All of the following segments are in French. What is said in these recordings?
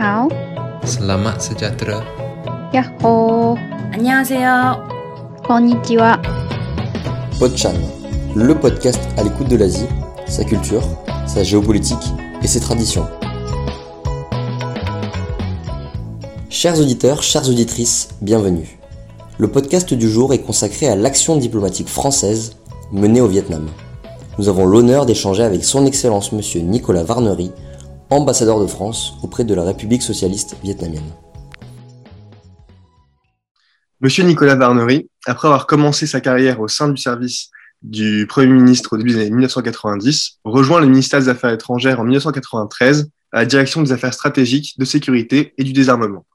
hao. Selamat sejahtera. Yahoo. 안녕하세요. Konnichiwa. Podchan, le podcast à l'écoute de l'Asie, sa culture, sa géopolitique et ses traditions. Chers auditeurs, chères auditrices, bienvenue. Le podcast du jour est consacré à l'action diplomatique française menée au Vietnam. Nous avons l'honneur d'échanger avec son Excellence Monsieur Nicolas Varnery, ambassadeur de France auprès de la République socialiste vietnamienne. Monsieur Nicolas Varnery, après avoir commencé sa carrière au sein du service du Premier ministre au début des années 1990, rejoint le ministère des Affaires étrangères en 1993 à la direction des affaires stratégiques, de sécurité et du désarmement.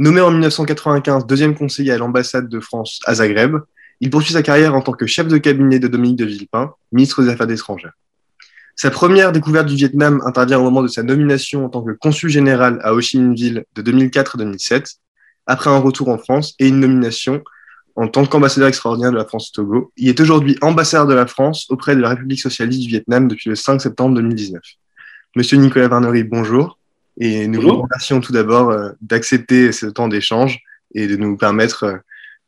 Nommé en 1995 deuxième conseiller à l'ambassade de France à Zagreb, il poursuit sa carrière en tant que chef de cabinet de Dominique de Villepin, ministre des Affaires étrangères. Sa première découverte du Vietnam intervient au moment de sa nomination en tant que consul général à Ho Chi Minh Ville de 2004-2007, après un retour en France et une nomination en tant qu'ambassadeur extraordinaire de la France au Togo. Il est aujourd'hui ambassadeur de la France auprès de la République socialiste du Vietnam depuis le 5 septembre 2019. Monsieur Nicolas Varnery, bonjour. Et nous vous remercions tout d'abord euh, d'accepter ce temps d'échange et de nous permettre euh,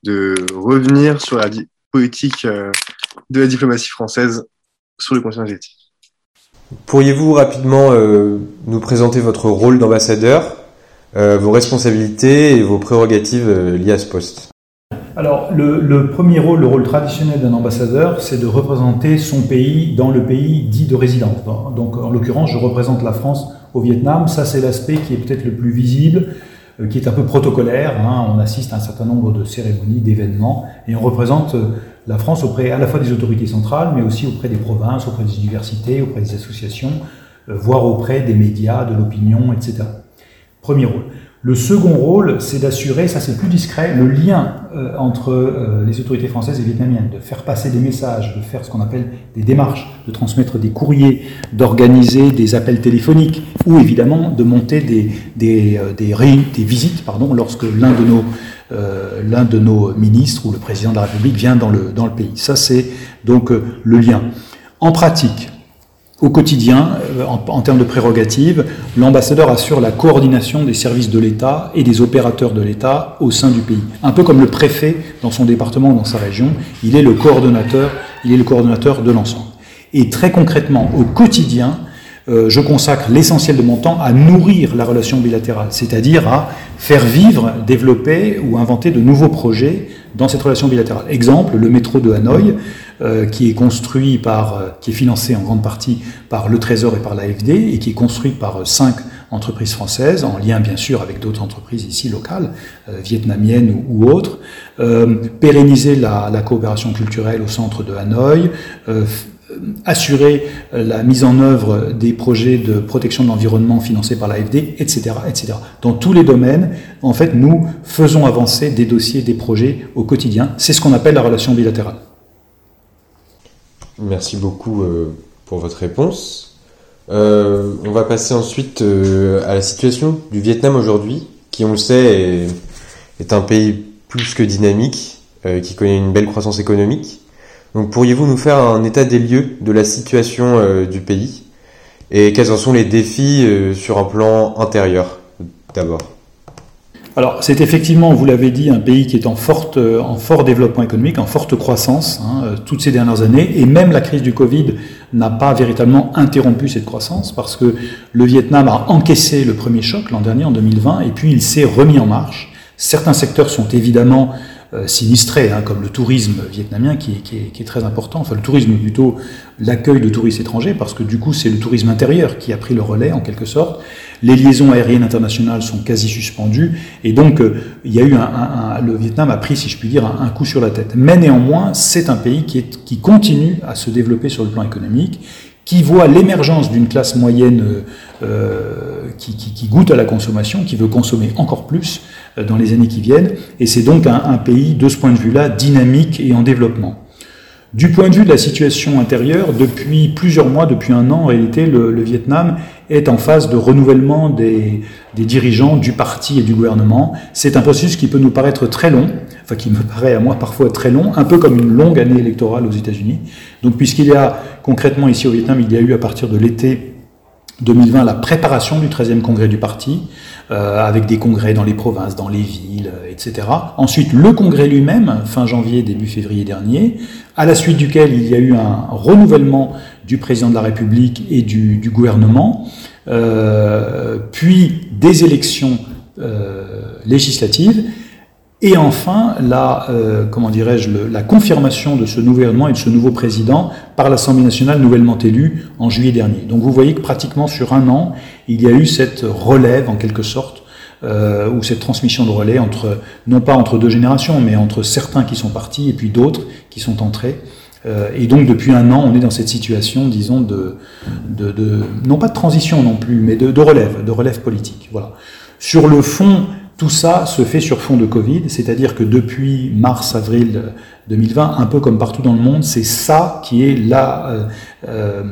de revenir sur la politique euh, de la diplomatie française sur le continent asiatique. Pourriez-vous rapidement nous présenter votre rôle d'ambassadeur, vos responsabilités et vos prérogatives liées à ce poste? Alors, le, premier rôle, le rôle traditionnel d'un ambassadeur, c'est de représenter son pays dans le pays dit de résidence. Donc, en l'occurrence, je représente la France au Vietnam. Ça, c'est l'aspect qui est peut-être le plus visible, euh, qui est un peu protocolaire. Hein. On assiste à un certain nombre de cérémonies, d'événements, et on représente euh, la France auprès à la fois des autorités centrales, mais aussi auprès des provinces, auprès des universités, auprès des associations, euh, voire auprès des médias, de l'opinion, etc. Premier rôle. Le second rôle, c'est d'assurer, ça c'est plus discret, le lien euh, entre euh, les autorités françaises et vietnamiennes, de faire passer des messages, de faire ce qu'on appelle des démarches, de transmettre des courriers, d'organiser des appels téléphoniques, ou évidemment de monter des, des, des, des visites pardon, lorsque l'un de, nos, l'un de nos ministres ou le président de la République vient dans le, pays. Ça c'est donc le lien. En pratique, au quotidien, euh, en, termes de prérogatives, l'ambassadeur assure la coordination des services de l'État et des opérateurs de l'État au sein du pays. Un peu comme le préfet dans son département ou dans sa région, il est le coordonnateur, il est le coordonnateur de l'ensemble. Et très concrètement, au quotidien, euh, je consacre l'essentiel de mon temps à nourrir la relation bilatérale, c'est-à-dire à faire vivre, développer ou inventer de nouveaux projets dans cette relation bilatérale. Exemple, le métro de Hanoï, euh, qui est construit par, euh, qui est financé en grande partie par le Trésor et par l'AFD, et qui est construit par euh, cinq entreprises françaises, en lien bien sûr avec d'autres entreprises ici locales, vietnamiennes ou, autres, pérenniser la, la, coopération culturelle au centre de Hanoï, assurer la mise en œuvre des projets de protection de l'environnement financés par l'AFD, etc., etc. Dans tous les domaines, en fait, nous faisons avancer des dossiers, des projets au quotidien. C'est ce qu'on appelle la relation bilatérale. Merci beaucoup euh, pour votre réponse. Euh, on va passer ensuite euh, à la situation du Vietnam aujourd'hui, qui on le sait est, un pays plus que dynamique, qui connaît une belle croissance économique. Pourriez-vous nous faire un état des lieux de la situation du pays et quels en sont les défis sur un plan intérieur d'abord? Alors, c'est effectivement, vous l'avez dit, un pays qui est en, forte, en fort développement économique, en forte croissance hein, euh, toutes ces dernières années, et même la crise du Covid n'a pas véritablement interrompu cette croissance, parce que le Vietnam a encaissé le premier choc l'an dernier, en 2020, et puis il s'est remis en marche. Certains secteurs sont évidemment euh, sinistrés, hein, comme le tourisme vietnamien qui est, très important, enfin le tourisme plutôt l'accueil de touristes étrangers, parce que du coup c'est le tourisme intérieur qui a pris le relais en quelque sorte. Les liaisons aériennes internationales sont quasi suspendues, et donc euh, il y a eu le Vietnam a pris, si je puis dire, un, coup sur la tête. Mais néanmoins, c'est un pays qui, continue à se développer sur le plan économique, qui voit l'émergence d'une classe moyenne euh, qui, goûte à la consommation, qui veut consommer encore plus, euh, dans les années qui viennent, et c'est donc un, pays, de ce point de vue-là, dynamique et en développement. Du point de vue de la situation intérieure, depuis plusieurs mois, depuis un an, en réalité, le, le Vietnam est en phase de renouvellement des, des, dirigeants du parti et du gouvernement. C'est un processus qui peut nous paraître très long, enfin qui me paraît à moi parfois très long, un peu comme une longue année électorale aux États-Unis. Donc puisqu'il y a concrètement ici au Vietnam, il y a eu à partir de l'été 2020 la préparation du 13e congrès du parti, euh, avec des congrès dans les provinces, dans les villes, euh, etc. Ensuite, le congrès lui-même, fin janvier, début février dernier, à la suite duquel il y a eu un renouvellement du président de la République et du, gouvernement, euh, puis des élections législatives, et enfin, la, euh, comment dirais-je, la confirmation de ce nouveau gouvernement et de ce nouveau président par l'Assemblée nationale nouvellement élue en juillet dernier. Donc vous voyez que pratiquement sur un an, il y a eu cette relève en quelque sorte, euh, ou cette transmission de relais entre, non pas entre deux générations, mais entre certains qui sont partis et puis d'autres qui sont entrés. Euh, et donc depuis un an, on est dans cette situation, disons, de, de, de non pas de transition non plus, mais de, de relève, de relève politique. Voilà. Sur le fond, tout ça se fait sur fond de Covid, c'est-à-dire que depuis mars-avril 2020, un peu comme partout dans le monde, c'est ça qui est là, euh, euh,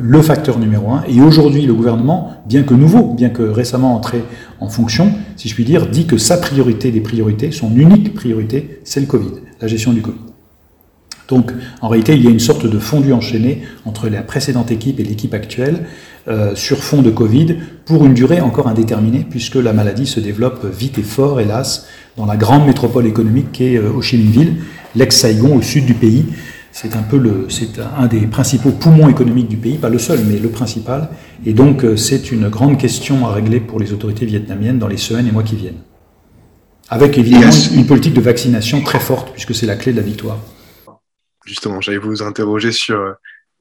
le facteur numéro un. Et aujourd'hui, le gouvernement, bien que nouveau, bien que récemment entré en fonction, si je puis dire, dit que sa priorité des priorités, son unique priorité, c'est le Covid, la gestion du Covid. Donc, en réalité, il y a une sorte de fondu enchaîné entre la précédente équipe et l'équipe actuelle euh, sur fond de Covid pour une durée encore indéterminée, puisque la maladie se développe vite et fort, hélas, dans la grande métropole économique qu'est euh, Ho Chi Minh Ville, l'ex-Saigon au sud du pays. C'est un peu le, c'est un des principaux poumons économiques du pays, pas le seul, mais le principal. Et donc, euh, c'est une grande question à régler pour les autorités vietnamiennes dans les semaines et mois qui viennent. Avec évidemment une politique de vaccination très forte, puisque c'est la clé de la victoire. Justement, j'allais vous interroger sur euh,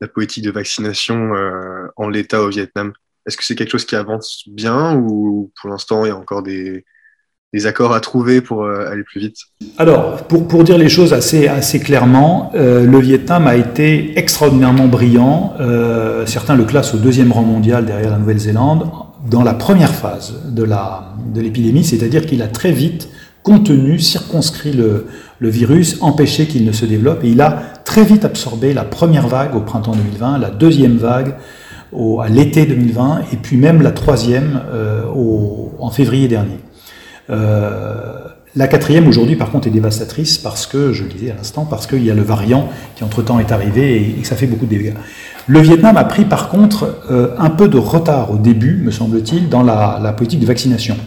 la politique de vaccination euh, en l'état au Vietnam. Est-ce que c'est quelque chose qui avance bien ou pour l'instant il y a encore des, des accords à trouver pour euh, aller plus vite? Alors, pour, pour dire les choses assez, assez clairement, le Vietnam a été extraordinairement brillant. Certains le classent au deuxième rang mondial derrière la Nouvelle-Zélande dans la première phase de la de l'épidémie, c'est-à-dire qu'il a très vite contenu, circonscrit le, virus, empêché qu'il ne se développe, et il a très vite absorbé la première vague au printemps 2020, la deuxième vague à l'été 2020, et puis même la troisième euh, en février dernier. Euh, la quatrième aujourd'hui, par contre, est dévastatrice parce que, je le disais à l'instant, parce qu'il y a le variant qui entre-temps est arrivé et, que ça fait beaucoup de dégâts. Le Vietnam a pris par contre euh, un peu de retard au début, me semble-t-il, dans la, politique de vaccination.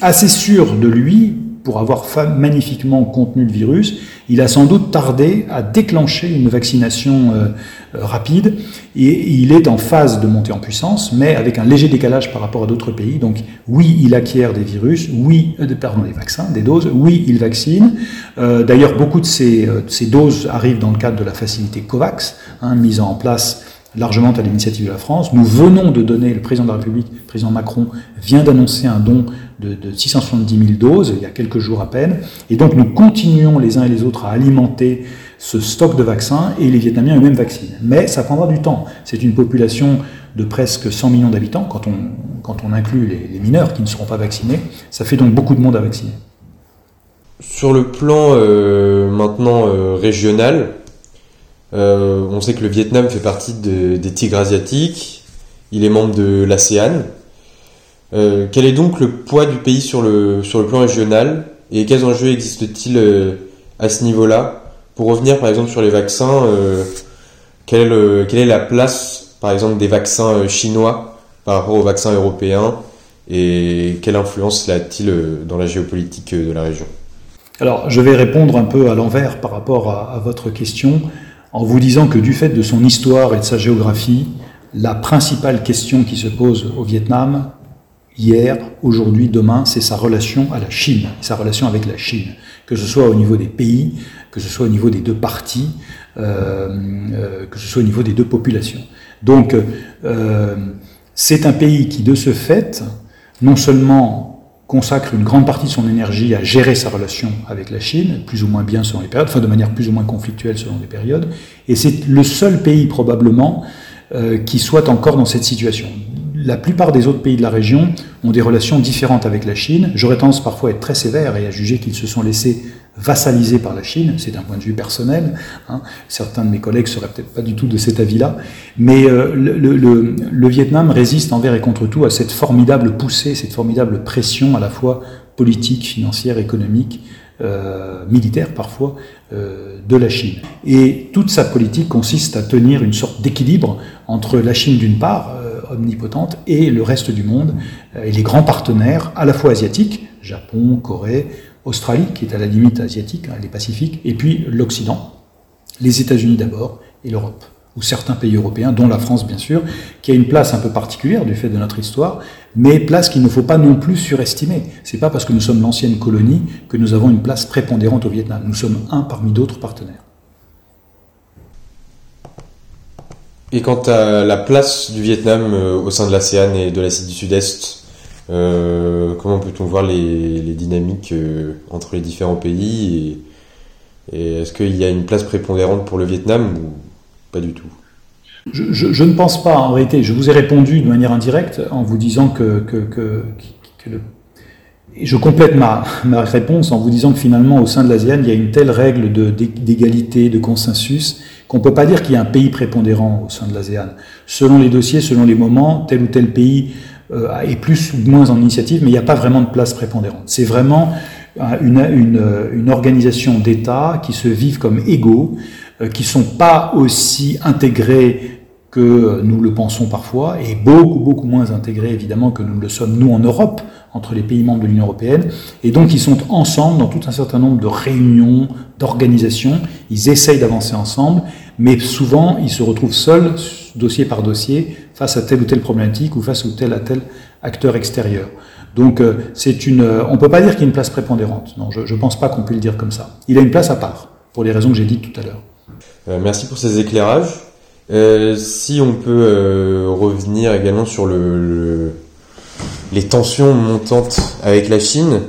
Assez sûr de lui, pour avoir magnifiquement contenu le virus, il a sans doute tardé à déclencher une vaccination euh, euh, rapide et il est en phase de montée en puissance, mais avec un léger décalage par rapport à d'autres pays. Donc oui, il acquiert des virus, oui, euh, pardon, des vaccins, des doses, oui, il vaccine. D'ailleurs, beaucoup de ces, de ces doses arrivent dans le cadre de la facilité COVAX, hein, mise en place largement à l'initiative de la France. Nous venons de donner, le président de la République, le président Macron, vient d'annoncer un don de, de 670 000 doses il y a quelques jours à peine. Et donc nous continuons les uns et les autres à alimenter ce stock de vaccins et les Vietnamiens eux-mêmes vaccinent. Mais ça prendra du temps. C'est une population de presque 100 millions d'habitants quand on, quand on inclut les, les mineurs qui ne seront pas vaccinés. Ça fait donc beaucoup de monde à vacciner. Sur le plan euh, maintenant euh, régional, euh, on sait que le Vietnam fait partie de- des tigres asiatiques, il est membre de l'ASEAN. Euh, quel est donc le poids du pays sur le, sur le plan régional et quels enjeux existent-ils euh, à ce niveau-là? Pour revenir par exemple sur les vaccins, quelle, quelle est la place par exemple des vaccins chinois par rapport aux vaccins européens et quelle influence cela a-t-il dans la géopolitique de la région? Alors, je vais répondre un peu à l'envers par rapport à votre question, en vous disant que du fait de son histoire et de sa géographie, la principale question qui se pose au Vietnam, hier, aujourd'hui, demain, c'est sa relation à la Chine, sa relation avec la Chine, que ce soit au niveau des pays, que ce soit au niveau des deux partis, euh, euh, que ce soit au niveau des deux populations. Donc, euh, c'est un pays qui, de ce fait, non seulement consacre une grande partie de son énergie à gérer sa relation avec la Chine, plus ou moins bien selon les périodes, enfin de manière plus ou moins conflictuelle selon les périodes, et c'est le seul pays probablement euh, qui soit encore dans cette situation. La plupart des autres pays de la région ont des relations différentes avec la Chine. J'aurais tendance parfois à être très sévère et à juger qu'ils se sont laissés vassaliser par la Chine, c'est d'un point de vue personnel. Hein. Certains de mes collègues seraient peut-être pas du tout de cet avis-là, mais euh, le, Vietnam résiste envers et contre tout à cette formidable poussée, cette formidable pression à la fois politique, financière, économique, euh, militaire parfois, euh, de la Chine. Et toute sa politique consiste à tenir une sorte d'équilibre entre la Chine d'une part, omnipotente, et le reste du monde, et les grands partenaires, à la fois asiatiques, Japon, Corée, Australie, qui est à la limite asiatique, hein, les Pacifiques, et puis l'Occident, les États-Unis d'abord, et l'Europe ou certains pays européens, dont la France bien sûr, qui a une place un peu particulière du fait de notre histoire, mais place qu'il ne faut pas non plus surestimer. C'est pas parce que nous sommes l'ancienne colonie que nous avons une place prépondérante au Vietnam. Nous sommes un parmi d'autres partenaires. Et quant à la place du Vietnam euh, au sein de l'ASEAN et de l'Asie du Sud-Est, euh, comment peut-on voir les, dynamiques euh, entre les différents pays et est-ce qu'il y a une place prépondérante pour le Vietnam ou pas du tout? Je, ne pense pas, en réalité. Je vous ai répondu de manière indirecte en vous disant que, que, que, je complète ma, ma, réponse en vous disant que finalement, au sein de l'ASEAN, il y a une telle règle d'égalité, de, consensus, qu'on ne peut pas dire qu'il y a un pays prépondérant au sein de l'ASEAN. Selon les dossiers, selon les moments, tel ou tel pays euh, est plus ou moins en initiative, mais il n'y a pas vraiment de place prépondérante. C'est vraiment une, une, une organisation d'États qui se vivent comme égaux, euh, qui sont pas aussi intégrés que nous le pensons parfois, et beaucoup, beaucoup moins intégrés évidemment que nous le sommes nous en Europe, entre les pays membres de l'Union européenne, et donc ils sont ensemble dans tout un certain nombre de réunions, d'organisations, ils essayent d'avancer ensemble, mais souvent ils se retrouvent seuls, dossier par dossier, face à telle ou telle problématique ou face à tel à tel acteur extérieur. Donc euh, c'est une, on peut pas dire qu'il y a une place prépondérante. Non, je, ne pense pas qu'on puisse le dire comme ça. Il a une place à part, pour les raisons que j'ai dites tout à l'heure. Euh, merci pour ces éclairages. Euh, si on peut euh, revenir également sur le, les tensions montantes avec la Chine,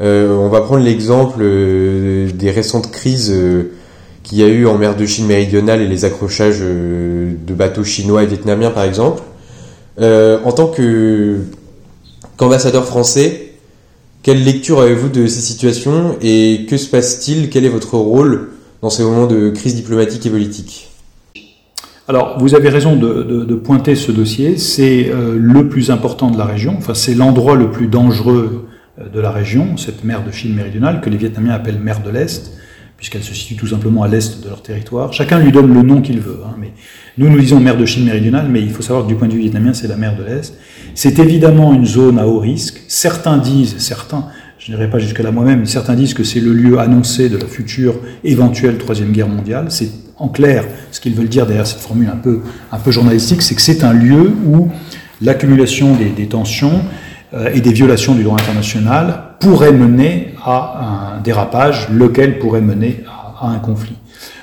on va prendre l'exemple des récentes crises qu'il y a eu en mer de Chine méridionale et les accrochages de bateaux chinois et vietnamiens par exemple. en tant qu'ambassadeur français, quelle lecture avez-vous de ces situations et que se passe-t-il? Quel est votre rôle dans ces moments de crise diplomatique et politique? Alors, vous avez raison de, pointer ce dossier. C'est euh, le plus important de la région. Enfin, c'est l'endroit le plus dangereux euh, de la région, cette mer de Chine méridionale, que les Vietnamiens appellent mer de l'Est, puisqu'elle se situe tout simplement à l'est de leur territoire. Chacun lui donne le nom qu'il veut. Hein, mais nous, nous disons mer de Chine méridionale, mais il faut savoir que du point de vue vietnamien, c'est la mer de l'Est. C'est évidemment une zone à haut risque. Certains disent, certains, je n'irai pas jusqu'à là moi-même, certains disent que c'est le lieu annoncé de la future éventuelle troisième guerre mondiale. C'est en clair ce qu'ils veulent dire derrière cette formule un peu, journalistique, c'est que c'est un lieu où l'accumulation des, tensions euh, et des violations du droit international pourrait mener à un dérapage, lequel pourrait mener à, un conflit.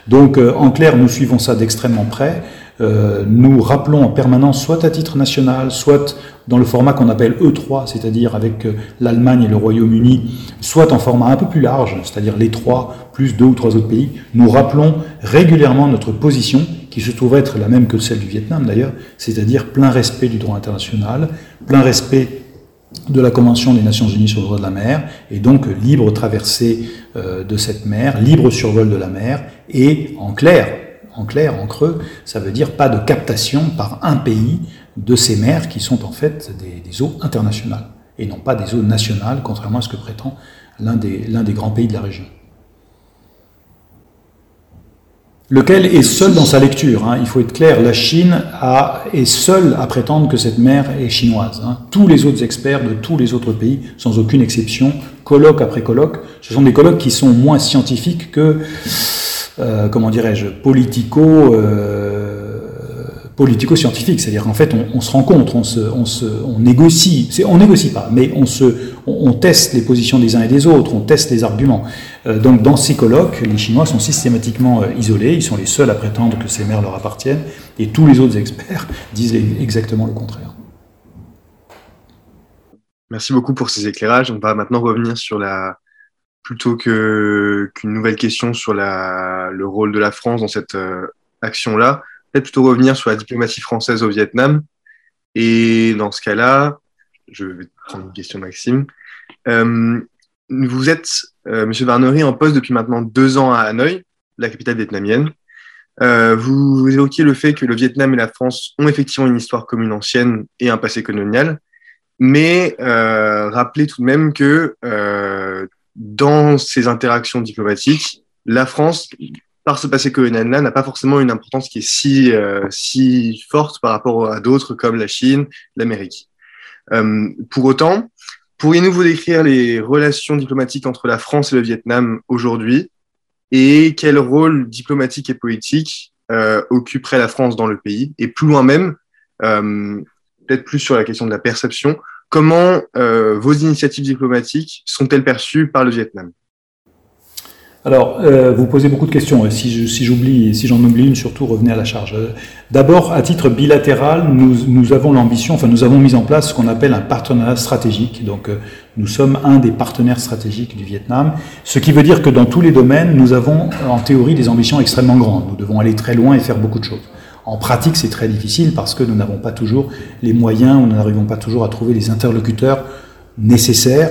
Donc, euh, en clair, nous suivons ça d'extrêmement près. Euh, nous rappelons en permanence, soit à titre national, soit dans le format qu'on appelle E3, c'est-à-dire avec euh, l'Allemagne et le Royaume-Uni, soit en format un peu plus large, c'est-à-dire les trois plus deux ou trois autres pays, nous rappelons régulièrement notre position, qui se trouve être la même que celle du Vietnam d'ailleurs, c'est-à-dire plein respect du droit international, plein respect de la Convention des Nations Unies sur le droit de la mer, et donc libre traversée euh, de cette mer, libre survol de la mer, et en clair, en clair, en creux, ça veut dire pas de captation par un pays de ces mers qui sont en fait des, eaux internationales et non pas des eaux nationales, contrairement à ce que prétend l'un des, grands pays de la région. Lequel est seul dans sa lecture. Hein. Il faut être clair, la Chine est seule à prétendre que cette mer est chinoise. Hein. Tous les autres experts de tous les autres pays, sans aucune exception, colloque après colloque, ce sont des colloques qui sont moins scientifiques que euh, comment dirais-je, politico, euh, politico-scientifique. C'est-à-dire qu'en fait, on, se rencontre, on, se, on, se, négocie. On négocie pas, mais on, se, on, teste les positions des uns et des autres, on teste les arguments. Euh, donc, dans ces colloques, les Chinois sont systématiquement isolés. Ils sont les seuls à prétendre que ces mers leur appartiennent, et tous les autres experts disent exactement le contraire. Merci beaucoup pour ces éclairages. On va maintenant revenir sur la, plutôt que qu'une nouvelle question sur la, le rôle de la France dans cette euh, action-là, peut-être plutôt revenir sur la diplomatie française au Vietnam. Et dans ce cas-là, je vais prendre une question, Maxime. Euh, vous êtes, euh, Monsieur Varnery, en poste depuis maintenant deux ans à Hanoï, la capitale vietnamienne. Euh, vous, vous évoquiez le fait que le Vietnam et la France ont effectivement une histoire commune ancienne et un passé colonial, mais rappelez tout de même que dans ces interactions diplomatiques, la France par ce passé colonial-là, n'a pas forcément une importance qui est si, euh, si forte par rapport à d'autres comme la Chine, l'Amérique. Euh, pour autant, pourriez-nous vous décrire les relations diplomatiques entre la France et le Vietnam aujourd'hui et quel rôle diplomatique et politique euh, occuperait la France dans le pays? Et plus loin même, euh, peut-être plus sur la question de la perception, comment euh, vos initiatives diplomatiques sont-elles perçues par le Vietnam? Alors, euh, vous posez beaucoup de questions. Et si, j'oublie, si j'en oublie une, surtout revenez à la charge. Euh, D'abord, à titre bilatéral, nous, avons l'ambition, enfin, nous avons mis en place ce qu'on appelle un partenariat stratégique. Donc, nous sommes un des partenaires stratégiques du Vietnam. Ce qui veut dire que dans tous les domaines, nous avons, en théorie, des ambitions extrêmement grandes. Nous devons aller très loin et faire beaucoup de choses. En pratique, c'est très difficile parce que nous n'avons pas toujours les moyens, ou nous n'arrivons pas toujours à trouver les interlocuteurs nécessaires,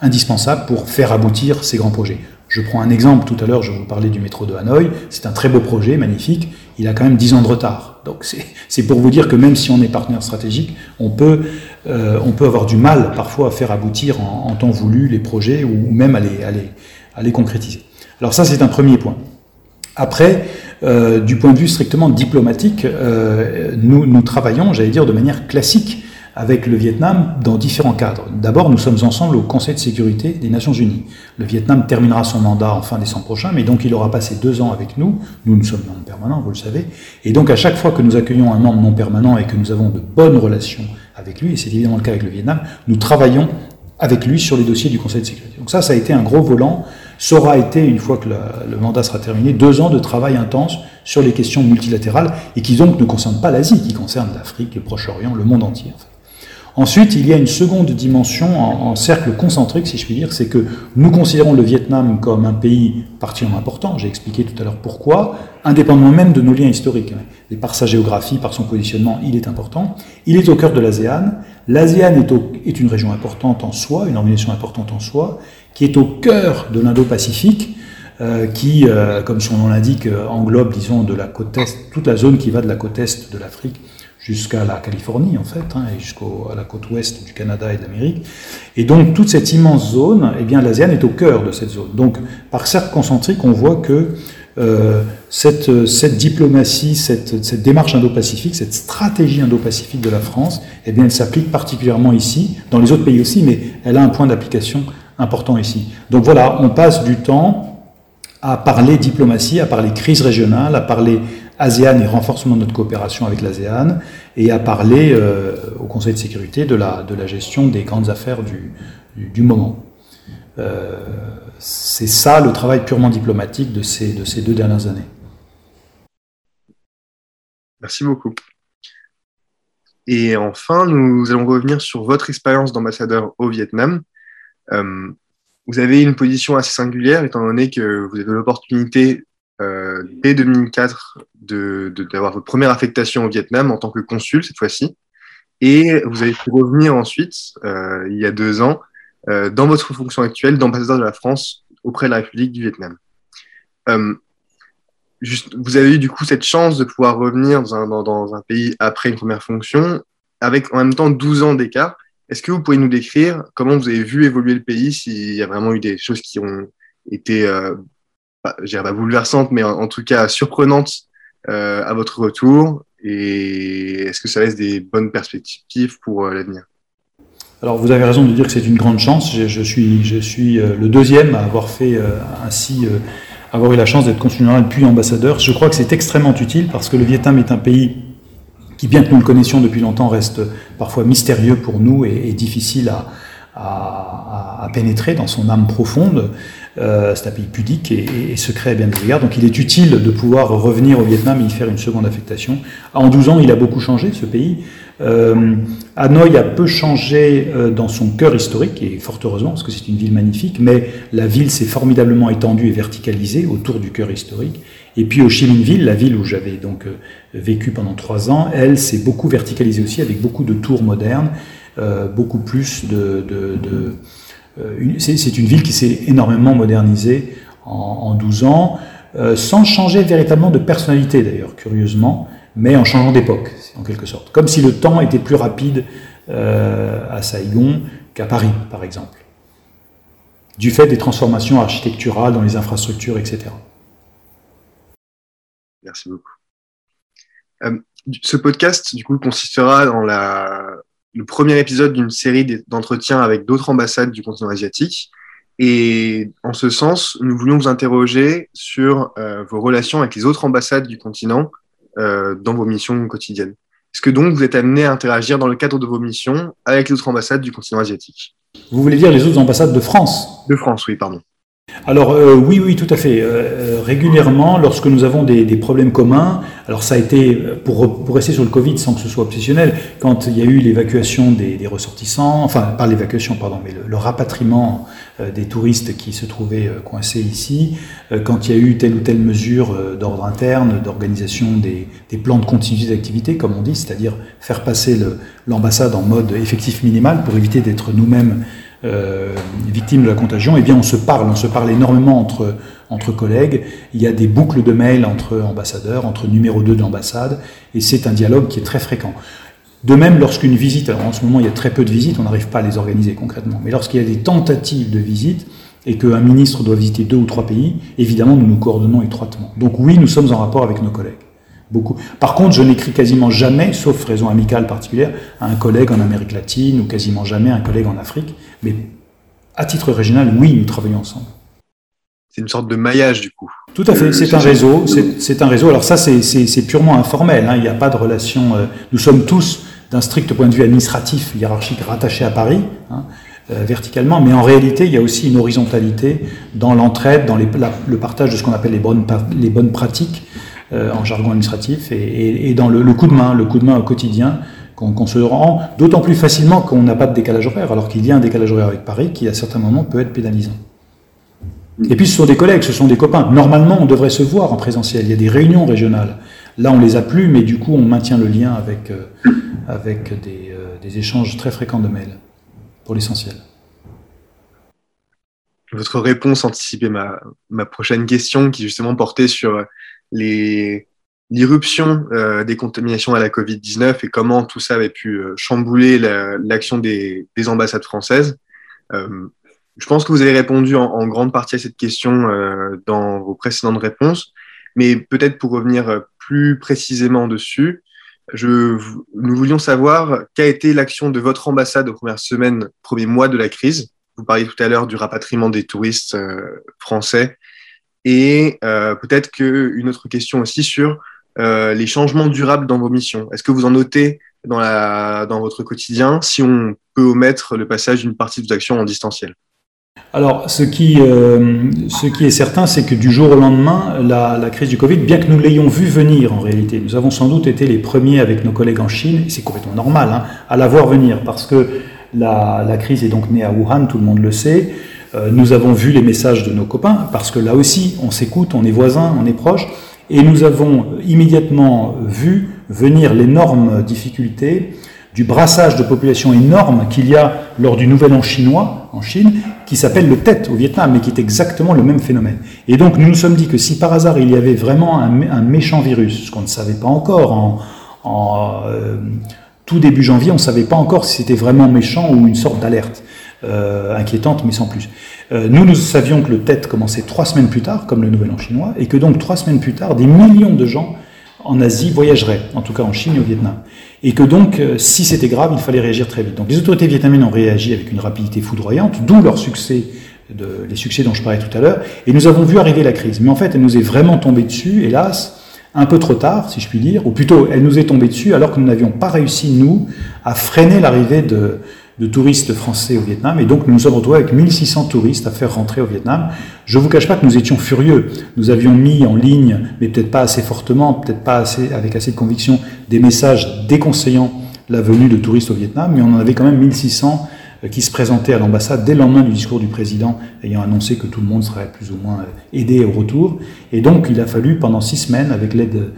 indispensables pour faire aboutir ces grands projets. Je prends un exemple, tout à l'heure je vous parlais du métro de Hanoï, c'est un très beau projet, magnifique, il a quand même 10 ans de retard. Donc c'est pour vous dire que même si on est partenaire stratégique, on peut, euh, avoir du mal parfois à faire aboutir en, temps voulu les projets ou, même à les, à les, à les concrétiser. Alors ça c'est un premier point. Après, euh, du point de vue strictement diplomatique, euh, nous, travaillons, j'allais dire, de manière classique avec le Vietnam dans différents cadres. D'abord, nous sommes ensemble au Conseil de sécurité des Nations Unies. Le Vietnam terminera son mandat en fin décembre prochain, mais donc il aura passé deux ans avec nous. Nous, nous sommes non permanents, vous le savez. Et donc, à chaque fois que nous accueillons un membre non permanent et que nous avons de bonnes relations avec lui, et c'est évidemment le cas avec le Vietnam, nous travaillons avec lui sur les dossiers du Conseil de sécurité. Donc ça, ça a été un gros volant. Ça aura été, une fois que le, mandat sera terminé, deux ans de travail intense sur les questions multilatérales et qui donc ne concernent pas l'Asie, qui concernent l'Afrique, le Proche-Orient, le monde entier. Ensuite, il y a une seconde dimension en, cercle concentrique, si je puis dire, c'est que nous considérons le Vietnam comme un pays particulièrement important, j'ai expliqué tout à l'heure pourquoi, indépendamment même de nos liens historiques. Et par sa géographie, par son positionnement, il est important. Il est au cœur de l'ASEAN. L'ASEAN est, est, une région importante en soi, une organisation importante en soi, qui est au cœur de l'Indo-Pacifique, euh, qui, euh, comme son nom l'indique, englobe, disons, de la côte est, toute la zone qui va de la côte est de l'Afrique jusqu'à la Californie en fait, hein, et jusqu'à la côte ouest du Canada et de l'Amérique. Et donc toute cette immense zone, eh bien l'ASEAN est au cœur de cette zone. Donc par cercle concentrique, on voit que euh, cette, diplomatie, cette, démarche indo-pacifique, cette stratégie indo-pacifique de la France, eh bien elle s'applique particulièrement ici, dans les autres pays aussi, mais elle a un point d'application important ici. Donc voilà, on passe du temps à parler diplomatie, à parler crise régionale, à parler ASEAN et renforcement de notre coopération avec l'ASEAN, et à parler euh, au Conseil de sécurité de la, gestion des grandes affaires du moment. Euh, c'est ça le travail purement diplomatique de ces, de ces deux dernières années. Merci beaucoup. Et enfin, nous allons revenir sur votre expérience d'ambassadeur au Vietnam. Euh, vous avez une position assez singulière, étant donné que vous avez l'opportunité euh, dès 2004 d'avoir de, de, votre première affectation au Vietnam en tant que consul cette fois-ci. Et vous avez pu revenir ensuite, il y a deux ans, euh, dans votre fonction actuelle d'ambassadeur de la France auprès de la République du Vietnam. Euh, vous avez eu du coup cette chance de pouvoir revenir dans un, pays après une première fonction, avec en même temps 12 ans d'écart. Est-ce que vous pouvez nous décrire comment vous avez vu évoluer le pays, s'il y a vraiment eu des choses qui ont été euh, pas, je dirais pas bouleversante, mais en, tout cas surprenante euh, à votre retour? Et est-ce que ça laisse des bonnes perspectives pour l'avenir? Alors vous avez raison de dire que c'est une grande chance. Je, suis, je suis euh, le deuxième à avoir fait euh, ainsi, euh, avoir eu la chance d'être consul général puis ambassadeur. Je crois que c'est extrêmement utile parce que le Vietnam est un pays qui, bien que nous le connaissions depuis longtemps, reste parfois mystérieux pour nous et, difficile à, à, pénétrer dans son âme profonde. Euh, c'est un pays pudique et, et, secret à bien des égards. Donc il est utile de pouvoir revenir au Vietnam et y faire une seconde affectation. En 12 ans, il a beaucoup changé, ce pays. Euh, Hanoï a peu changé euh, dans son cœur historique, et fort heureusement, parce que c'est une ville magnifique, mais la ville s'est formidablement étendue et verticalisée autour du cœur historique. Et puis au Chilinville, la ville où j'avais donc euh, vécu pendant trois ans, elle s'est beaucoup verticalisée aussi, avec beaucoup de tours modernes, euh, beaucoup plus de... de, de c'est une ville qui s'est énormément modernisée en, en 12 ans, euh, sans changer véritablement de personnalité d'ailleurs, curieusement, mais en changeant d'époque, en quelque sorte. Comme si le temps était plus rapide euh, à Saigon qu'à Paris, par exemple. Du fait des transformations architecturales dans les infrastructures, etc. Merci beaucoup. Euh, ce podcast, du coup, consistera dans la, le premier épisode d'une série d'entretiens avec d'autres ambassades du continent asiatique. Et en ce sens, nous voulions vous interroger sur euh, vos relations avec les autres ambassades du continent euh, dans vos missions quotidiennes. Est-ce que donc vous êtes amené à interagir dans le cadre de vos missions avec les autres ambassades du continent asiatique? Vous voulez dire les autres ambassades de France? De France, oui, pardon. Alors euh, oui, oui, tout à fait. Euh, euh, régulièrement, lorsque nous avons des, problèmes communs, alors ça a été, pour, rester sur le Covid sans que ce soit obsessionnel, quand il y a eu l'évacuation des, ressortissants, enfin pas l'évacuation, pardon, mais le, rapatriement des touristes qui se trouvaient coincés ici, quand il y a eu telle ou telle mesure d'ordre interne, d'organisation des, plans de continuité d'activité, comme on dit, c'est-à-dire faire passer l'ambassade en mode effectif minimal pour éviter d'être nous-mêmes euh, victimes de la contagion, eh bien on se parle, on se parle énormément entre, entre collègues. Il y a des boucles de mails entre ambassadeurs, entre numéro 2 de l'ambassade, et c'est un dialogue qui est très fréquent. De même, lorsqu'une visite, alors en ce moment il y a très peu de visites, on n'arrive pas à les organiser concrètement, mais lorsqu'il y a des tentatives de visite et qu'un ministre doit visiter deux ou trois pays, évidemment nous nous coordonnons étroitement. Donc oui, nous sommes en rapport avec nos collègues. Beaucoup. Par contre, je n'écris quasiment jamais, sauf raison amicale particulière, à un collègue en Amérique latine ou quasiment jamais à un collègue en Afrique. Mais à titre régional, oui, nous travaillons ensemble. C'est une sorte de maillage du coup. Tout à fait, c'est un réseau. C'est un réseau. Alors ça, c'est purement informel. Hein. Il n'y a pas de relation. Euh, nous sommes tous, d'un strict point de vue administratif, hiérarchique, rattachés à Paris. Hein, euh, verticalement, mais en réalité, il y a aussi une horizontalité dans l'entraide, dans les, la, le partage de ce qu'on appelle les bonnes, les bonnes pratiques, euh, en jargon administratif et, et, et dans le, le, coup de main, le coup de main au quotidien qu'on qu se rend d'autant plus facilement qu'on n'a pas de décalage horaire, alors qu'il y a un décalage horaire avec Paris qui à certains moments peut être pénalisant. Et puis ce sont des collègues, ce sont des copains. Normalement, on devrait se voir en présentiel. Il y a des réunions régionales. Là, on les a plus, mais du coup, on maintient le lien avec, euh, avec des, euh, des échanges très fréquents de mails, pour l'essentiel. Votre réponse anticipait ma, ma prochaine question, qui justement portait sur l'irruption euh, des contaminations à la Covid-19 et comment tout ça avait pu euh, chambouler l'action la, des, des, ambassades françaises. Euh, je pense que vous avez répondu en, grande partie à cette question dans vos précédentes réponses, mais peut-être pour revenir plus précisément dessus, nous voulions savoir qu'a été l'action de votre ambassade aux premières semaines, premiers mois de la crise. Vous parliez tout à l'heure du rapatriement des touristes français et peut-être qu'une autre question aussi sur euh, les changements durables dans vos missions. Est-ce que vous en notez dans, la, dans votre quotidien si on peut omettre le passage d'une partie de vos actions en distanciel? Alors, ce qui, euh, ce qui est certain, c'est que du jour au lendemain, la, la crise du Covid, bien que nous l'ayons vu venir en réalité, nous avons sans doute été les premiers avec nos collègues en Chine, c'est complètement normal, hein, à la voir venir, parce que la, la, crise est donc née à Wuhan, tout le monde le sait. Euh, nous avons vu les messages de nos copains, parce que là aussi, on s'écoute, on est voisins, on est proches, et nous avons immédiatement vu venir l'énorme difficulté du brassage de population énorme qu'il y a lors du Nouvel An chinois en Chine, qui s'appelle le TET au Vietnam, mais qui est exactement le même phénomène. Et donc nous nous sommes dit que si par hasard il y avait vraiment un, méchant virus, ce qu'on ne savait pas encore en, en euh, tout début janvier, on ne savait pas encore si c'était vraiment méchant ou une sorte d'alerte euh, inquiétante, mais sans plus. Euh, nous, nous savions que le TET commençait trois semaines plus tard, comme le Nouvel An chinois, et que donc trois semaines plus tard, des millions de gens en Asie voyageraient, en tout cas en Chine et au Vietnam. Et que donc, euh, si c'était grave, il fallait réagir très vite. Donc les autorités vietnamiennes ont réagi avec une rapidité foudroyante, d'où leur succès, les succès dont je parlais tout à l'heure, et nous avons vu arriver la crise. Mais en fait, elle nous est vraiment tombée dessus, hélas, un peu trop tard, si je puis dire, ou plutôt, elle nous est tombée dessus alors que nous n'avions pas réussi, nous, à freiner l'arrivée de, de touristes français au Vietnam. Et donc, nous nous sommes retrouvés avec 1600 touristes à faire rentrer au Vietnam. Je ne vous cache pas que nous étions furieux. Nous avions mis en ligne, mais peut-être pas assez fortement, peut-être pas assez, avec assez de conviction, des messages déconseillant la venue de touristes au Vietnam, mais on en avait quand même 1600 euh, qui se présentaient à l'ambassade dès le lendemain du discours du président, ayant annoncé que tout le monde serait plus ou moins euh, aidé au retour. Et donc, il a fallu, pendant six semaines, avec l'aide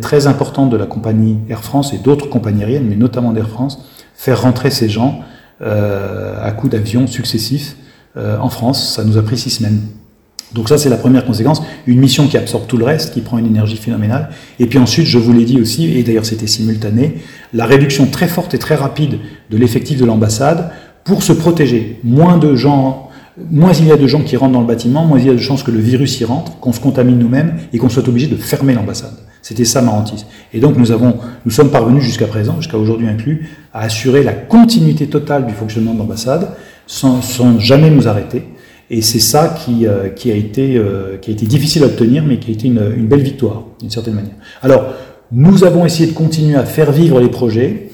très importante de la compagnie Air France et d'autres compagnies aériennes, mais notamment d'Air France, faire rentrer ces gens à coups d'avions successifs euh, en France. Ça nous a pris six semaines. Donc ça, c'est la première conséquence. Une mission qui absorbe tout le reste, qui prend une énergie phénoménale. Et puis ensuite, je vous l'ai dit aussi, et d'ailleurs c'était simultané, la réduction très forte et très rapide de l'effectif de l'ambassade pour se protéger. Moins de gens, moins il y a de gens qui rentrent dans le bâtiment, moins il y a de chances que le virus y rentre, qu'on se contamine nous-mêmes et qu'on soit obligé de fermer l'ambassade. C'était ça ma. Et donc nous avons, nous sommes parvenus jusqu'à présent, jusqu'à aujourd'hui inclus, à assurer la continuité totale du fonctionnement de l'ambassade sans, jamais nous arrêter. Et c'est ça qui, euh, qui, a été, euh, qui a été difficile à obtenir, mais qui a été une, belle victoire, d'une certaine manière. Alors, nous avons essayé de continuer à faire vivre les projets,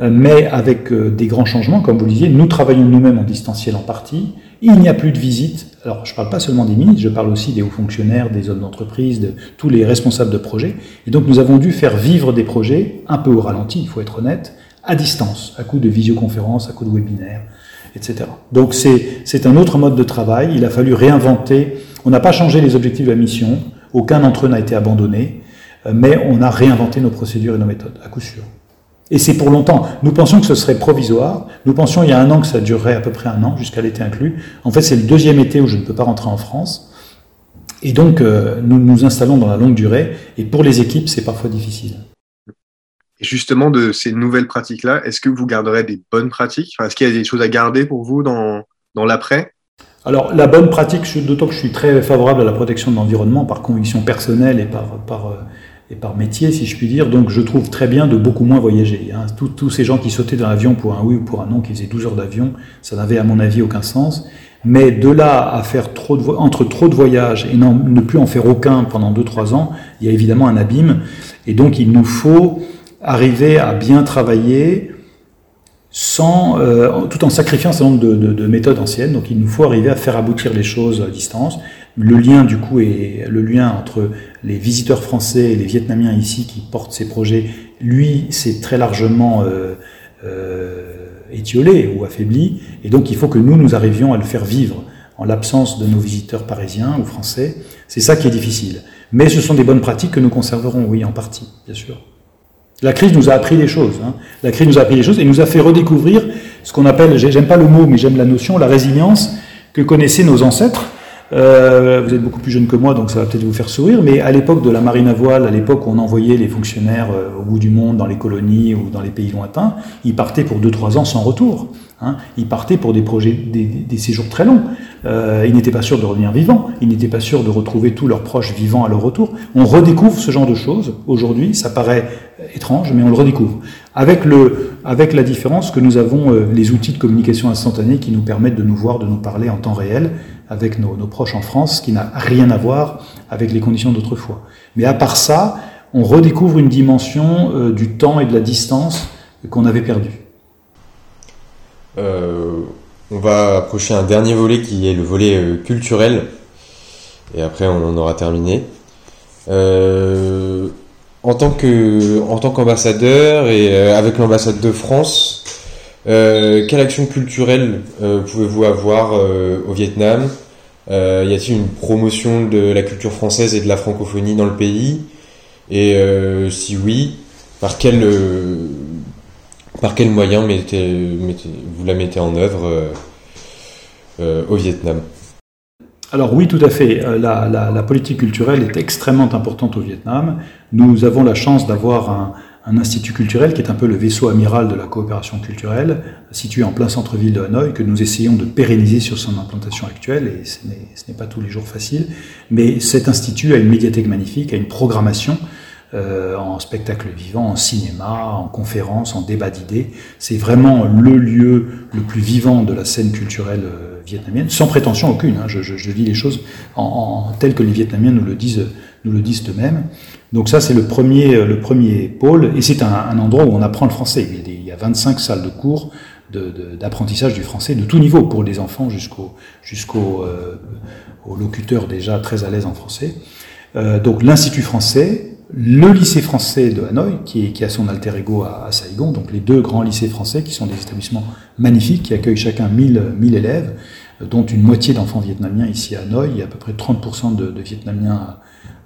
euh, mais avec des grands changements, comme vous le disiez. Nous travaillons nous-mêmes en distanciel en partie. Il n'y a plus de visites. Alors, je ne parle pas seulement des ministres, je parle aussi des hauts fonctionnaires, des hommes d'entreprise, de tous les responsables de projets. Et donc, nous avons dû faire vivre des projets, un peu au ralenti, il faut être honnête, à distance, à coup de visioconférence, à coup de webinaire, etc. Donc, c'est un autre mode de travail. Il a fallu réinventer. On n'a pas changé les objectifs de la mission. Aucun d'entre eux n'a été abandonné. Euh, mais on a réinventé nos procédures et nos méthodes, à coup sûr. Et c'est pour longtemps. Nous pensions que ce serait provisoire. Nous pensions il y a un an que ça durerait à peu près un an, jusqu'à l'été inclus. En fait, c'est le deuxième été où je ne peux pas rentrer en France. Et donc, euh, nous nous installons dans la longue durée. Et pour les équipes, c'est parfois difficile. Et justement, de ces nouvelles pratiques-là, est-ce que vous garderez des bonnes pratiques? Enfin, Est-ce qu'il y a des choses à garder pour vous dans, dans l'après? Alors, la bonne pratique, d'autant que je suis très favorable à la protection de l'environnement par conviction personnelle et par, par, euh, et par métier, si je puis dire. Donc je trouve très bien de beaucoup moins voyager. Hein. Tous ces gens qui sautaient dans l'avion pour un oui ou pour un non, qui faisaient 12 heures d'avion, ça n'avait à mon avis aucun sens. Mais de là à faire trop de entre trop de voyages et ne plus en faire aucun pendant 2-3 ans, il y a évidemment un abîme. Et donc il nous faut arriver à bien travailler sans, euh, tout en sacrifiant un certain nombre de, méthodes anciennes. Donc il nous faut arriver à faire aboutir les choses à distance. Le lien du coup est le lien entre les visiteurs français et les Vietnamiens ici qui portent ces projets. Lui, c'est très largement euh, euh, étiolé ou affaibli, et donc il faut que nous nous arrivions à le faire vivre en l'absence de nos visiteurs parisiens ou français. C'est ça qui est difficile. Mais ce sont des bonnes pratiques que nous conserverons, oui, en partie, bien sûr. La crise nous a appris des choses. Hein. La crise nous a appris des choses et nous a fait redécouvrir ce qu'on appelle, j'aime pas le mot, mais j'aime la notion, la résilience que connaissaient nos ancêtres euh, vous êtes beaucoup plus jeune que moi, donc ça va peut-être vous faire sourire, mais à l'époque de la marine à voile, à l'époque où on envoyait les fonctionnaires euh, au bout du monde, dans les colonies ou dans les pays lointains, ils partaient pour 2-3 ans sans retour. Hein. Ils partaient pour des projets, des, séjours très longs. Euh, ils n'étaient pas sûrs de revenir vivants, ils n'étaient pas sûrs de retrouver tous leurs proches vivants à leur retour. On redécouvre ce genre de choses aujourd'hui, ça paraît étrange, mais on le redécouvre. Avec, le, avec la différence que nous avons euh, les outils de communication instantanée qui nous permettent de nous voir, de nous parler en temps réel, avec nos, proches en France, qui n'a rien à voir avec les conditions d'autrefois. Mais à part ça, on redécouvre une dimension euh, du temps et de la distance qu'on avait perdue. Euh, on va approcher un dernier volet qui est le volet euh, culturel, et après on aura terminé. En tant en tant qu'ambassadeur et avec l'ambassade de France, quelle action culturelle pouvez-vous avoir au Vietnam? Euh, Y a-t-il une promotion de la culture française et de la francophonie dans le pays? Et euh, si oui, par quel, euh, quel moyen mettez, mettez, vous la mettez en œuvre au Vietnam? Alors oui, tout à fait. La, la, politique culturelle est extrêmement importante au Vietnam. Nous avons la chance d'avoir un, un institut culturel qui est un peu le vaisseau amiral de la coopération culturelle, situé en plein centre-ville de Hanoï, que nous essayons de pérenniser sur son implantation actuelle, et ce n'est pas tous les jours facile. Mais cet institut a une médiathèque magnifique, a une programmation euh, en spectacle vivant, en cinéma, en conférence, en débat d'idées. C'est vraiment le lieu le plus vivant de la scène culturelle euh, vietnamienne, sans prétention aucune. Hein, je, je, je, dis les choses en, en telles que les Vietnamiens nous le disent, nous le disent eux-mêmes. Donc ça, c'est le premier, le premier pôle, et c'est un, endroit où on apprend le français. Il y a, des, il y a 25 salles de cours d'apprentissage du français de tout niveau, pour les enfants jusqu'aux jusqu'aux euh, locuteurs déjà très à l'aise en français. Euh, donc l'Institut français, le lycée français de Hanoï, qui a son alter ego à, à, Saigon, donc les deux grands lycées français qui sont des établissements magnifiques, qui accueillent chacun 1000, 1000 élèves, dont une moitié d'enfants vietnamiens ici à Hanoï, il y a à peu près 30% de, Vietnamiens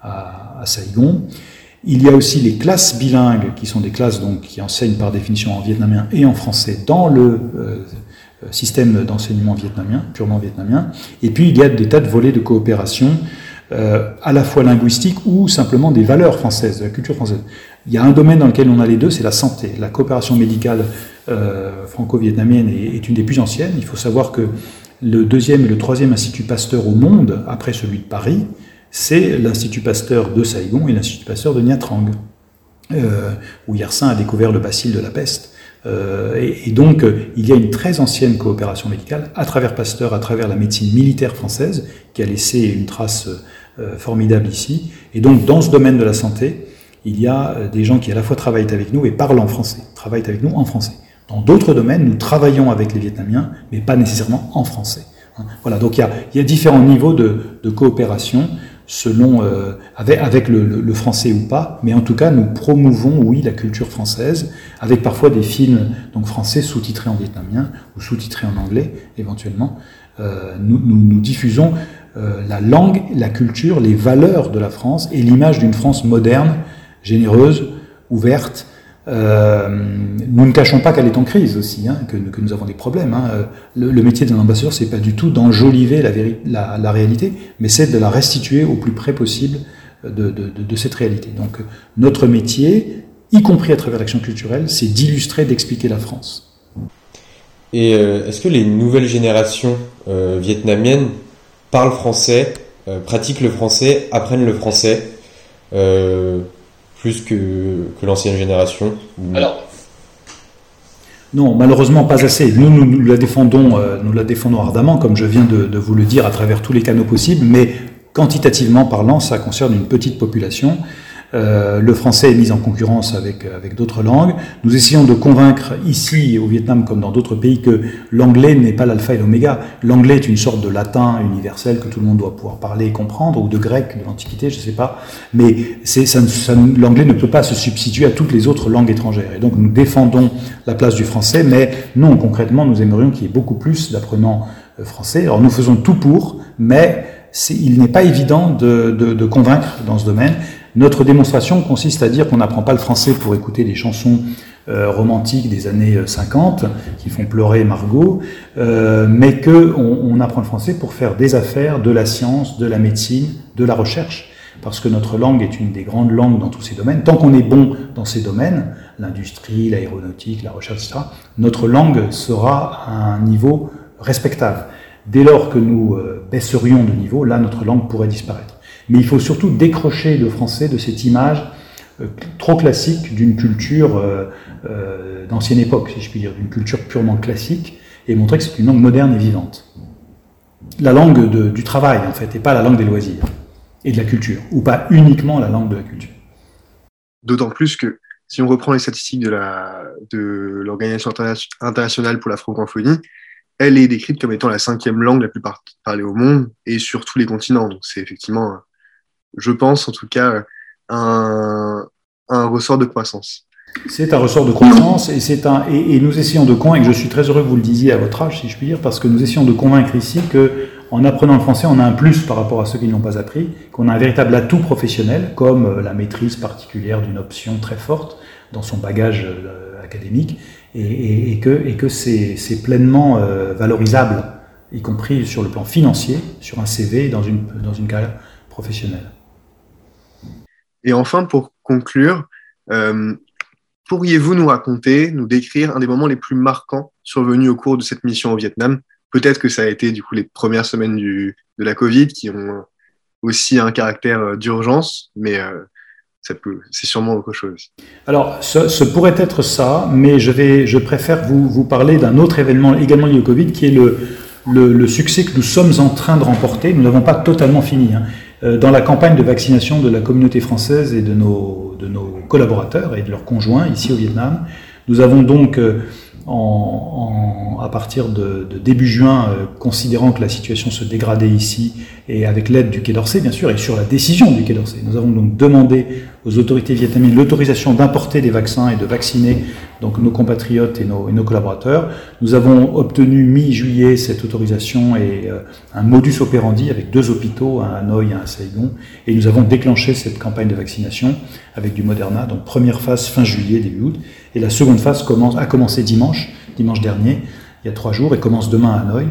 à, à, Saigon. Il y a aussi les classes bilingues, qui sont des classes donc, qui enseignent par définition en vietnamien et en français dans le euh, système d'enseignement vietnamien, purement vietnamien. Et puis il y a des tas de volets de coopération, euh, à la fois linguistiques ou simplement des valeurs françaises, de la culture française. Il y a un domaine dans lequel on a les deux, c'est la santé. La coopération médicale euh, franco-vietnamienne est, une des plus anciennes. Il faut savoir que le deuxième et le troisième institut Pasteur au monde, après celui de Paris, c'est l'Institut Pasteur de Saigon et l'Institut Pasteur de Nha Trang, euh, où Yersin a découvert le bacille de la peste. Euh, et, donc, il y a une très ancienne coopération médicale à travers Pasteur, à travers la médecine militaire française, qui a laissé une trace euh, formidable ici. Et donc, dans ce domaine de la santé, il y a euh, des gens qui à la fois travaillent avec nous et parlent en français, travaillent avec nous en français. Dans d'autres domaines, nous travaillons avec les Vietnamiens, mais pas nécessairement en français. Hein. Voilà, donc il y a, y a différents niveaux de, de coopération selon euh, avec, avec le, le, le, français ou pas, mais en tout cas nous promouvons oui la culture française avec parfois des films donc français sous-titrés en vietnamien ou sous-titrés en anglais éventuellement. Euh, nous, nous, nous, diffusons euh, la langue, la culture, les valeurs de la France et l'image d'une France moderne, généreuse, ouverte, euh, nous ne cachons pas qu'elle est en crise aussi, hein, que, nous avons des problèmes. Hein. Le, métier d'un ambassadeur, c'est pas du tout d'enjoliver la, la, la, réalité, mais c'est de la restituer au plus près possible de, cette réalité. Donc notre métier, y compris à travers l'action culturelle, c'est d'illustrer, d'expliquer la France. Et euh, est-ce que les nouvelles générations euh, vietnamiennes parlent français, euh, pratiquent le français, apprennent le français plus que, que l'ancienne génération Alors, non, malheureusement pas assez. Nous, nous, nous la défendons, euh, nous la défendons ardemment, comme je viens de, de, vous le dire, à travers tous les canaux possibles, mais quantitativement parlant, ça concerne une petite population. Euh, le français est mis en concurrence avec, avec d'autres langues. Nous essayons de convaincre ici, au Vietnam, comme dans d'autres pays, que l'anglais n'est pas l'alpha et l'oméga. L'anglais est une sorte de latin universel que tout le monde doit pouvoir parler et comprendre, ou de grec de l'Antiquité, je ne sais pas. Mais ça, ça, l'anglais ne peut pas se substituer à toutes les autres langues étrangères. Et donc nous défendons la place du français, mais non, concrètement, nous aimerions qu'il y ait beaucoup plus d'apprenants euh, français. Alors nous faisons tout pour, mais il n'est pas évident de, de, de convaincre dans ce domaine. Notre démonstration consiste à dire qu'on n'apprend pas le français pour écouter des chansons euh, romantiques des années 50 qui font pleurer Margot, euh, mais que on, apprend le français pour faire des affaires, de la science, de la médecine, de la recherche, parce que notre langue est une des grandes langues dans tous ces domaines. Tant qu'on est bon dans ces domaines, l'industrie, l'aéronautique, la recherche, etc., notre langue sera à un niveau respectable. Dès lors que nous euh, baisserions de niveau, là, notre langue pourrait disparaître. Mais il faut surtout décrocher le français de cette image euh, trop classique d'une culture euh, euh, d'ancienne époque, si je puis dire, d'une culture purement classique, et montrer que c'est une langue moderne et vivante. La langue du travail, en fait, et pas la langue des loisirs et de la culture, ou pas uniquement la langue de la culture. D'autant plus que si on reprend les statistiques de l'Organisation internationale pour la francophonie, elle est décrite comme étant la cinquième langue la plus parlée au monde et sur tous les continents. Donc c'est effectivement je pense en tout cas, un, un ressort de croissance. C'est un ressort de croissance et, c'est un, et, nous essayons de convaincre, je suis très heureux que vous le disiez à votre âge, si je puis dire, parce que nous essayons de convaincre ici que en apprenant le français, on a un plus par rapport à ceux qui ne l'ont pas appris, qu'on a un véritable atout professionnel, comme la maîtrise particulière d'une option très forte dans son bagage euh, académique, et, que, et que c'est, c'est pleinement euh, valorisable, y compris sur le plan financier, sur un CV, dans une, dans une carrière professionnelle. Et enfin, pour conclure, euh, pourriez-vous nous raconter, nous décrire un des moments les plus marquants survenus au cours de cette mission au Vietnam? Peut-être que ça a été du coup les premières semaines de la Covid qui ont aussi un caractère euh, d'urgence, mais euh, c'est sûrement autre chose. Alors, ce, pourrait être ça, mais je, préfère vous, parler d'un autre événement également lié au Covid, qui est le, succès que nous sommes en train de remporter. Nous n'avons pas totalement fini. Hein. Euh, dans la campagne de vaccination de la communauté française et de nos, de nos collaborateurs et de leurs conjoints ici au Vietnam. Nous avons donc, euh, à partir de, de, début juin, euh, considérant que la situation se dégradait ici, et avec l'aide du Quai d'Orsay, bien sûr, et sur la décision du Quai d'Orsay, nous avons donc demandé aux autorités vietnamiennes l'autorisation d'importer des vaccins et de vacciner donc nos compatriotes et nos, et nos collaborateurs. Nous avons obtenu mi-juillet cette autorisation et euh, un modus operandi avec deux hôpitaux, un à Hanoï et un à Saigon, et nous avons déclenché cette campagne de vaccination avec du Moderna, donc première phase fin juillet, début août, et la seconde phase commence, a commencé dimanche, dimanche dernier, il y a trois jours, et commence demain à Hanoï.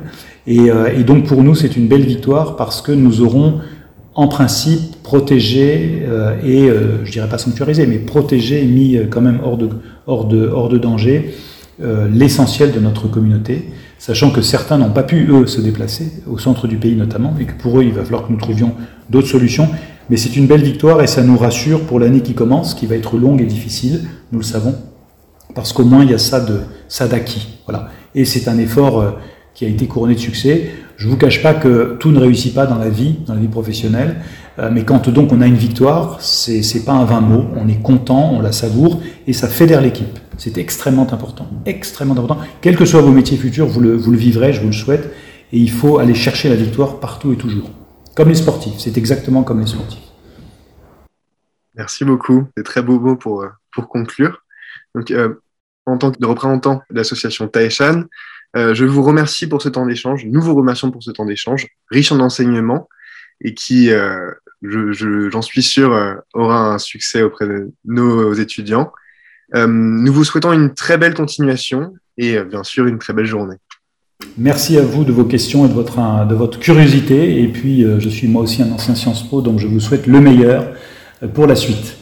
Et, euh, et donc pour nous, c'est une belle victoire parce que nous aurons en principe protégé euh, et, euh, je dirais pas sanctuarisé, mais protégé et mis quand même hors de, hors de, hors de danger l'essentiel de notre communauté, sachant que certains n'ont pas pu, eux, se déplacer, au centre du pays notamment, et que pour eux, il va falloir que nous trouvions d'autres solutions. Mais c'est une belle victoire et ça nous rassure pour l'année qui commence, qui va être longue et difficile, nous le savons, parce qu'au moins il y a ça de ça d'acquis. Voilà. Et c'est un effort qui a été couronné de succès. Je vous cache pas que tout ne réussit pas dans la vie, dans la vie professionnelle, euh, mais quand donc on a une victoire, c'est c'est pas un vain mot, on est content, on la savoure et ça fédère l'équipe. C'est extrêmement important, extrêmement important. Quels que soient vos métiers futurs, vous le, vous le vivrez, je vous le souhaite, et il faut aller chercher la victoire partout et toujours. Comme les sportifs, c'est exactement comme les sportifs. Merci beaucoup. C'est très beau mot pour, euh, pour conclure. Donc, euh, en tant que représentant de l'association Taeshan, euh, je vous remercie pour ce temps d'échange. Nous vous remercions pour ce temps d'échange, riche en enseignements et qui, euh, je- je- j'en suis sûr, euh, aura un succès auprès de nos étudiants. Nous vous souhaitons une très belle continuation et bien sûr une très belle journée. Merci à vous de vos questions et de votre, de votre curiosité. Et puis, je suis moi aussi un ancien Sciences Po, donc je vous souhaite le meilleur pour la suite.